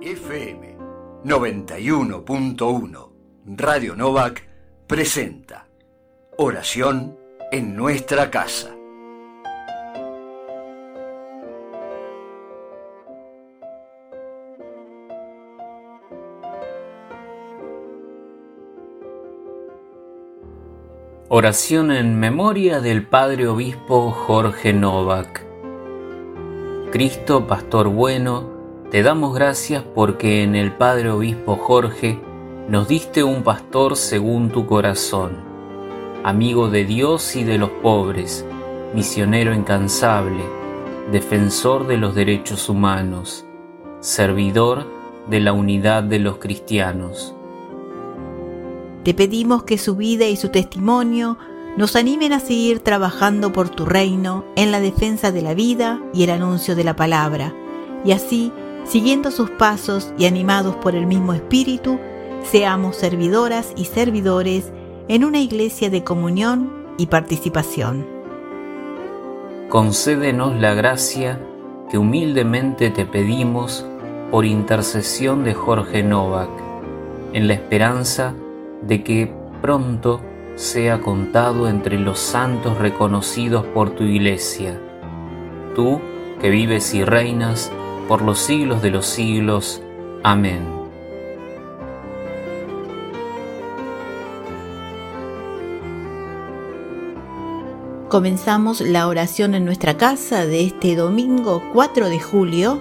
FM 91.1 Radio Novak presenta Oración en nuestra casa. Oración en memoria del Padre Obispo Jorge Novak. Cristo, Pastor bueno, te damos gracias porque en el Padre Obispo Jorge nos diste un pastor según tu corazón, amigo de Dios y de los pobres, misionero incansable, defensor de los derechos humanos, servidor de la unidad de los cristianos. Te pedimos que su vida y su testimonio nos animen a seguir trabajando por tu reino en la defensa de la vida y el anuncio de la palabra, y así siguiendo sus pasos y animados por el mismo Espíritu, seamos servidoras y servidores en una iglesia de comunión y participación. Concédenos la gracia que humildemente te pedimos por intercesión de Jorge Novak, en la esperanza de que pronto sea contado entre los santos reconocidos por tu iglesia. Tú, que vives y reinas por los siglos de los siglos. Amén. Comenzamos la oración en nuestra casa de este domingo 4 de julio,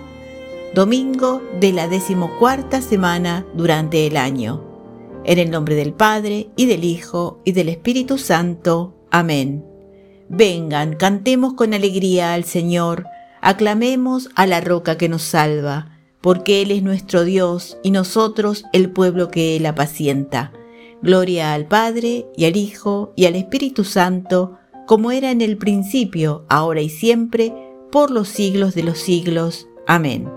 domingo de la decimocuarta semana durante el año. En el nombre del Padre, y del Hijo, y del Espíritu Santo. Amén. Vengan, cantemos con alegría al Señor aclamemos a la roca que nos salva, porque Él es nuestro Dios y nosotros el pueblo que Él apacienta. Gloria al Padre y al Hijo y al Espíritu Santo, como era en el principio, ahora y siempre, por los siglos de los siglos. Amén.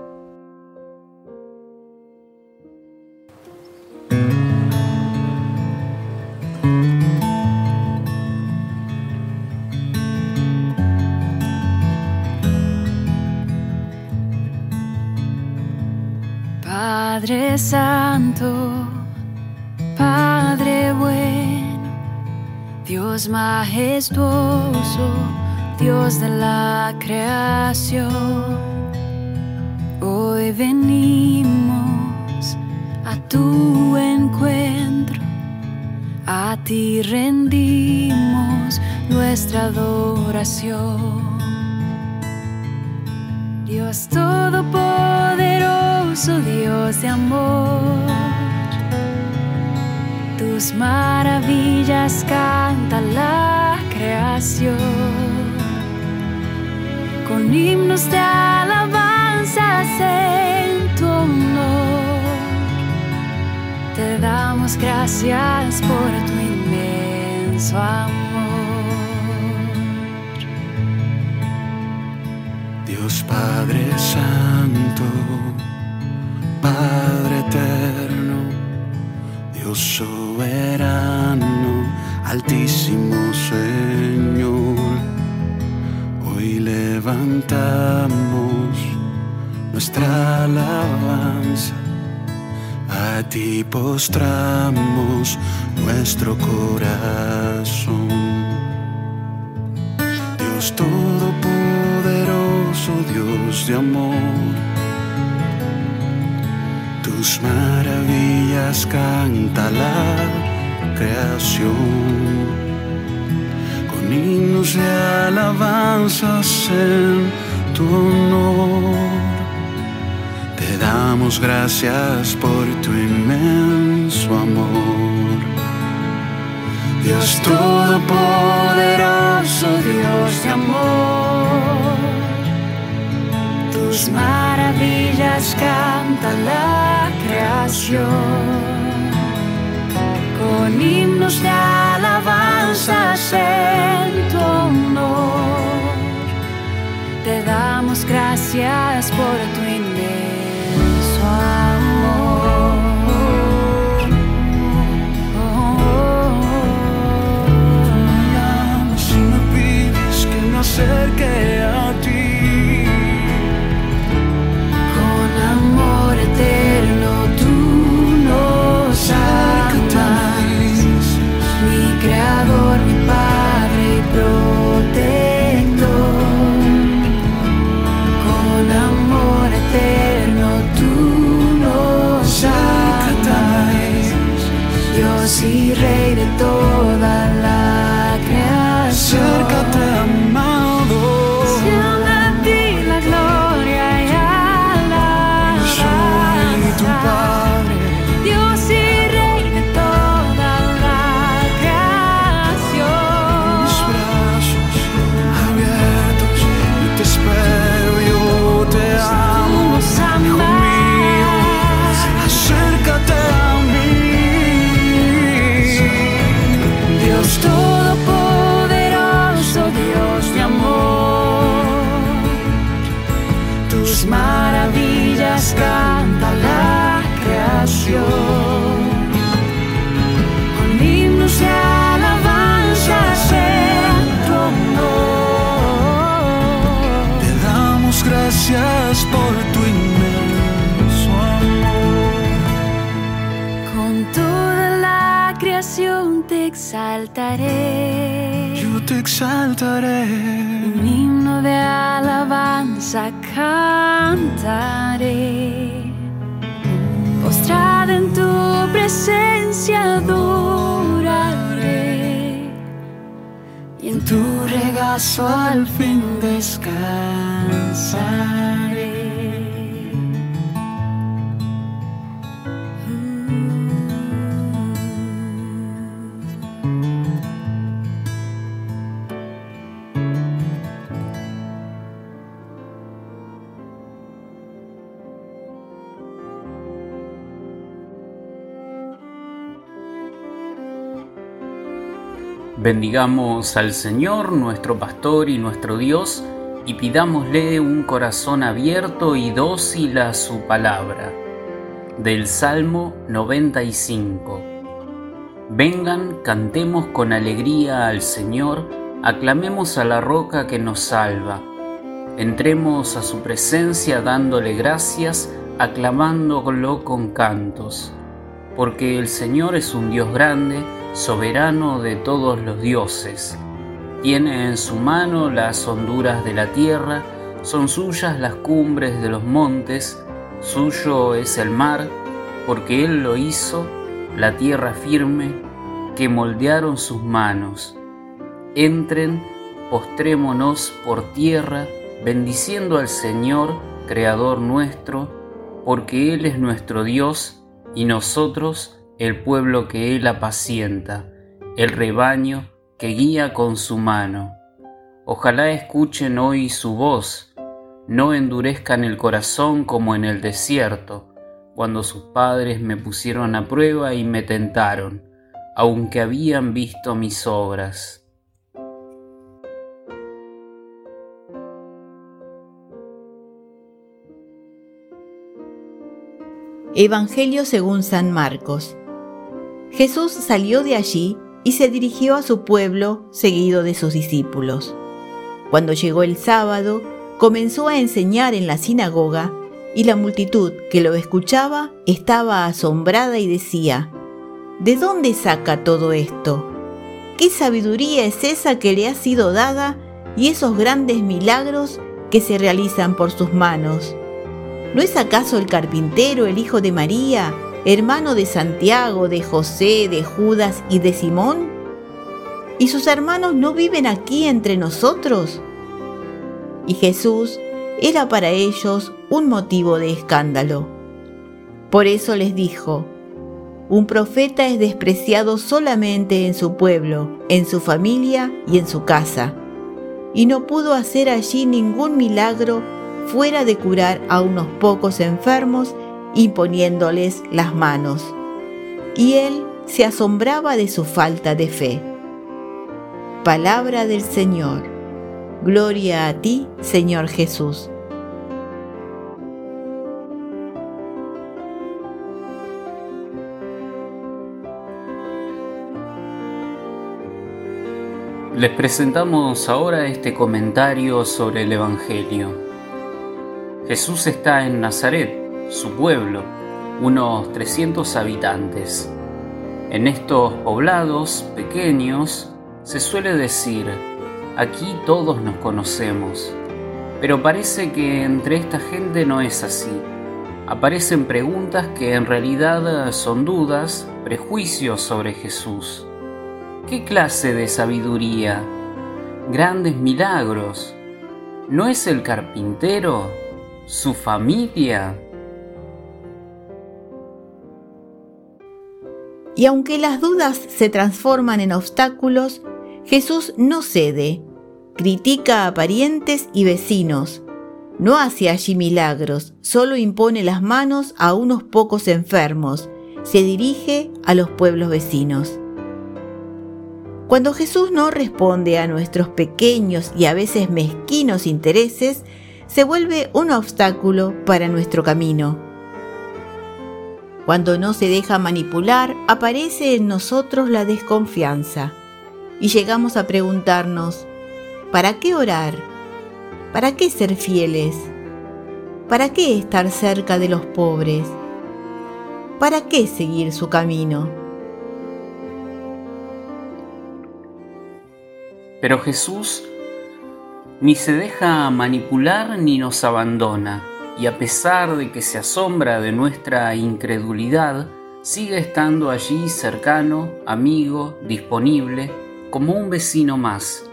Padre Santo, Padre bueno, Dios majestuoso, Dios de la creación, hoy venimos a tu encuentro, a ti rendimos nuestra adoración. Dios Todopoderoso, Dios de amor, tus maravillas canta la creación, con himnos de alabanza en tu honor. Te damos gracias por tu inmenso amor. Padre Santo, Padre Eterno, Dios Soberano, Altísimo Señor, hoy levantamos nuestra alabanza, a ti postramos nuestro corazón. Dios Todopoderoso, Dios de amor, tus maravillas canta la creación, con himnos de alabanzas en tu honor. Te damos gracias por tu inmenso amor. Dios Todopoderoso, Dios de amor, tus maravillas canta la creación, con himnos de alabanzas en tu honor. Te damos gracias por tu inmenso amor. Acerque alabanza cantaré. Postrada en tu presencia adoraré. Y en tu regazo al fin descansaré. Bendigamos al Señor, nuestro pastor y nuestro Dios, y pidámosle un corazón abierto y dócil a su palabra. Del Salmo 95. Vengan, cantemos con alegría al Señor, aclamemos a la roca que nos salva. Entremos a su presencia dándole gracias, aclamándolo con cantos. Porque el Señor es un Dios grande, soberano de todos los dioses. Tiene en su mano las honduras de la tierra, son suyas las cumbres de los montes, suyo es el mar, porque Él lo hizo, la tierra firme, que moldearon sus manos. Entren, postrémonos por tierra, bendiciendo al Señor, Creador nuestro, porque Él es nuestro Dios y nosotros el pueblo que Él apacienta, el rebaño que guía con su mano. Ojalá escuchen hoy su voz, no endurezcan el corazón como en el desierto, cuando sus padres me pusieron a prueba y me tentaron, aunque habían visto mis obras. Evangelio según San Marcos. Jesús salió de allí y se dirigió a su pueblo seguido de sus discípulos. Cuando llegó el sábado, comenzó a enseñar en la sinagoga y la multitud que lo escuchaba estaba asombrada y decía, ¿De dónde saca todo esto? ¿Qué sabiduría es esa que le ha sido dada y esos grandes milagros que se realizan por sus manos? ¿No es acaso el carpintero el hijo de María, hermano de Santiago, de José, de Judas y de Simón? ¿Y sus hermanos no viven aquí entre nosotros? Y Jesús era para ellos un motivo de escándalo. Por eso les dijo, un profeta es despreciado solamente en su pueblo, en su familia y en su casa, y no pudo hacer allí ningún milagro fuera de curar a unos pocos enfermos imponiéndoles las manos. Y él se asombraba de su falta de fe. Palabra del Señor. Gloria a ti, Señor Jesús. Les presentamos ahora este comentario sobre el Evangelio. Jesús está en Nazaret, su pueblo, unos 300 habitantes. En estos poblados pequeños se suele decir, aquí todos nos conocemos, pero parece que entre esta gente no es así. aparecen preguntas que en realidad son dudas, prejuicios sobre Jesús. ¿Qué clase de sabiduría? Grandes milagros. ¿No es el carpintero? ¿Su familia? Y aunque las dudas se transforman en obstáculos, Jesús no cede, critica a parientes y vecinos, no hace allí milagros, solo impone las manos a unos pocos enfermos, se dirige a los pueblos vecinos. Cuando Jesús no responde a nuestros pequeños y a veces mezquinos intereses, se vuelve un obstáculo para nuestro camino. Cuando no se deja manipular, aparece en nosotros la desconfianza y llegamos a preguntarnos, ¿para qué orar? ¿Para qué ser fieles? ¿Para qué estar cerca de los pobres? ¿Para qué seguir su camino? Pero Jesús ni se deja manipular ni nos abandona y a pesar de que se asombra de nuestra incredulidad, sigue estando allí cercano, amigo, disponible, como un vecino más,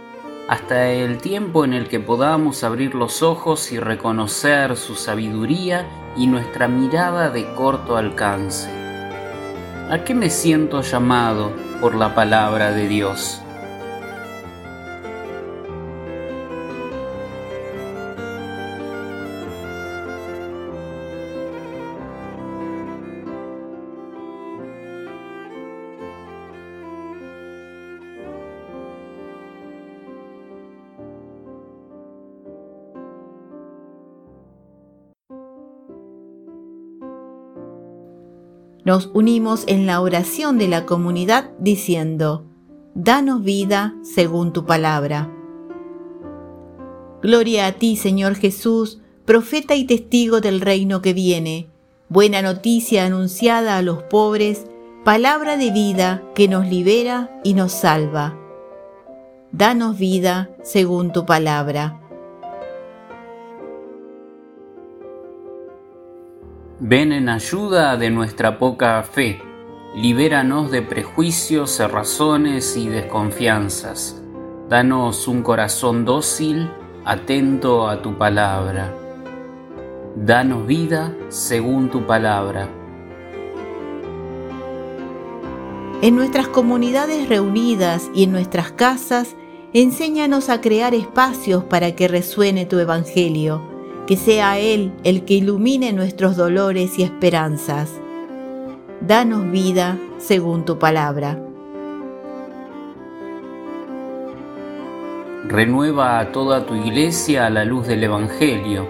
hasta el tiempo en el que podamos abrir los ojos y reconocer su sabiduría y nuestra mirada de corto alcance. ¿A qué me siento llamado por la palabra de Dios? Nos unimos en la oración de la comunidad diciendo, Danos vida según tu palabra. Gloria a ti, Señor Jesús, profeta y testigo del reino que viene, buena noticia anunciada a los pobres, palabra de vida que nos libera y nos salva. Danos vida según tu palabra. Ven en ayuda de nuestra poca fe, libéranos de prejuicios, cerrazones y desconfianzas. Danos un corazón dócil, atento a tu palabra. Danos vida según tu palabra. En nuestras comunidades reunidas y en nuestras casas, enséñanos a crear espacios para que resuene tu evangelio que sea Él el que ilumine nuestros dolores y esperanzas. Danos vida según tu palabra. Renueva a toda tu iglesia a la luz del Evangelio.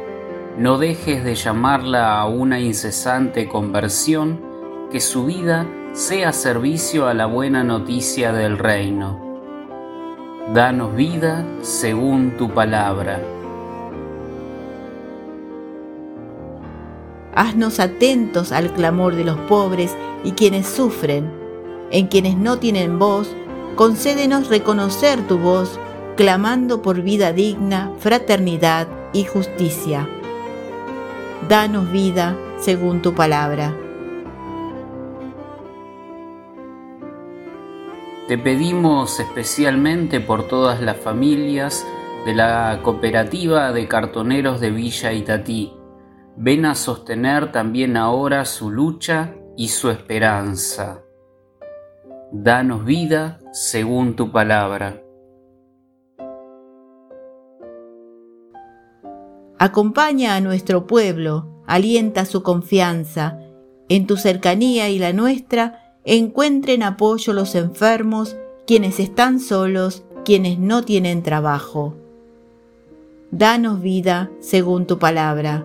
No dejes de llamarla a una incesante conversión, que su vida sea servicio a la buena noticia del reino. Danos vida según tu palabra. Haznos atentos al clamor de los pobres y quienes sufren. En quienes no tienen voz, concédenos reconocer tu voz, clamando por vida digna, fraternidad y justicia. Danos vida según tu palabra. Te pedimos especialmente por todas las familias de la cooperativa de cartoneros de Villa Itatí ven a sostener también ahora su lucha y su esperanza. Danos vida según tu palabra. Acompaña a nuestro pueblo, alienta su confianza. En tu cercanía y la nuestra, encuentren apoyo los enfermos, quienes están solos, quienes no tienen trabajo. Danos vida según tu palabra.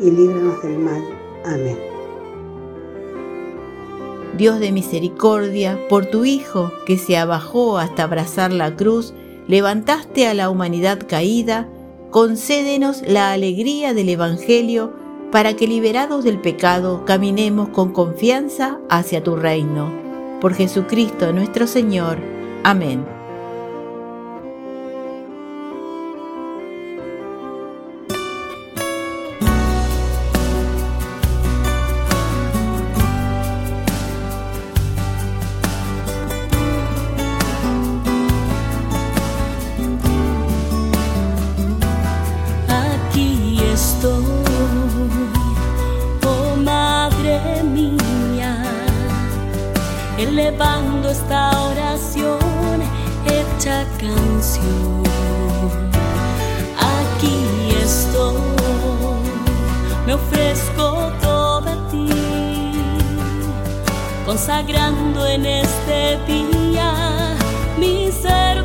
y líbranos del mal. Amén. Dios de misericordia, por tu Hijo que se abajó hasta abrazar la cruz, levantaste a la humanidad caída, concédenos la alegría del Evangelio para que liberados del pecado caminemos con confianza hacia tu reino. Por Jesucristo nuestro Señor. Amén. Ofrezco toda a ti, consagrando en este día mi ser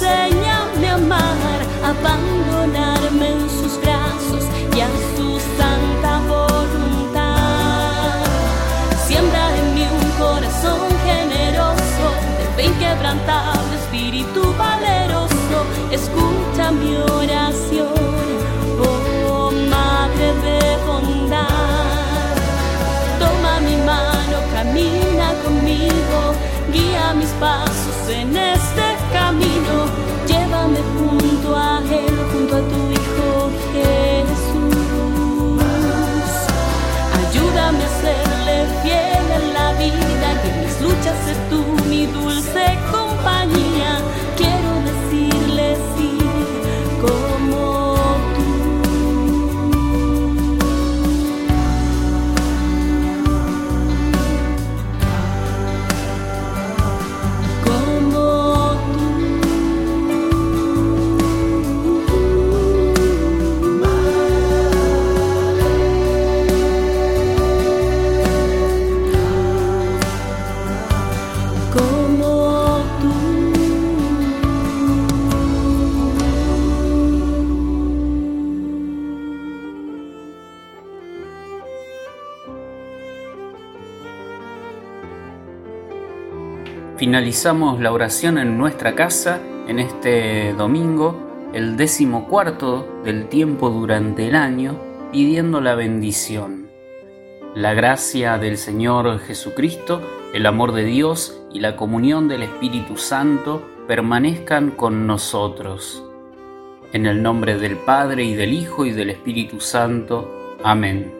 enséñame a amar, abandonarme en sus brazos y a su santa voluntad. Siembra en mí un corazón generoso, de fe inquebrantable, espíritu valeroso. Escucha mi oración, oh Madre de bondad. Toma mi mano, camina conmigo, guía mis pasos Finalizamos la oración en nuestra casa en este domingo, el décimo cuarto del tiempo durante el año, pidiendo la bendición. La gracia del Señor Jesucristo, el amor de Dios y la comunión del Espíritu Santo permanezcan con nosotros. En el nombre del Padre y del Hijo y del Espíritu Santo. Amén.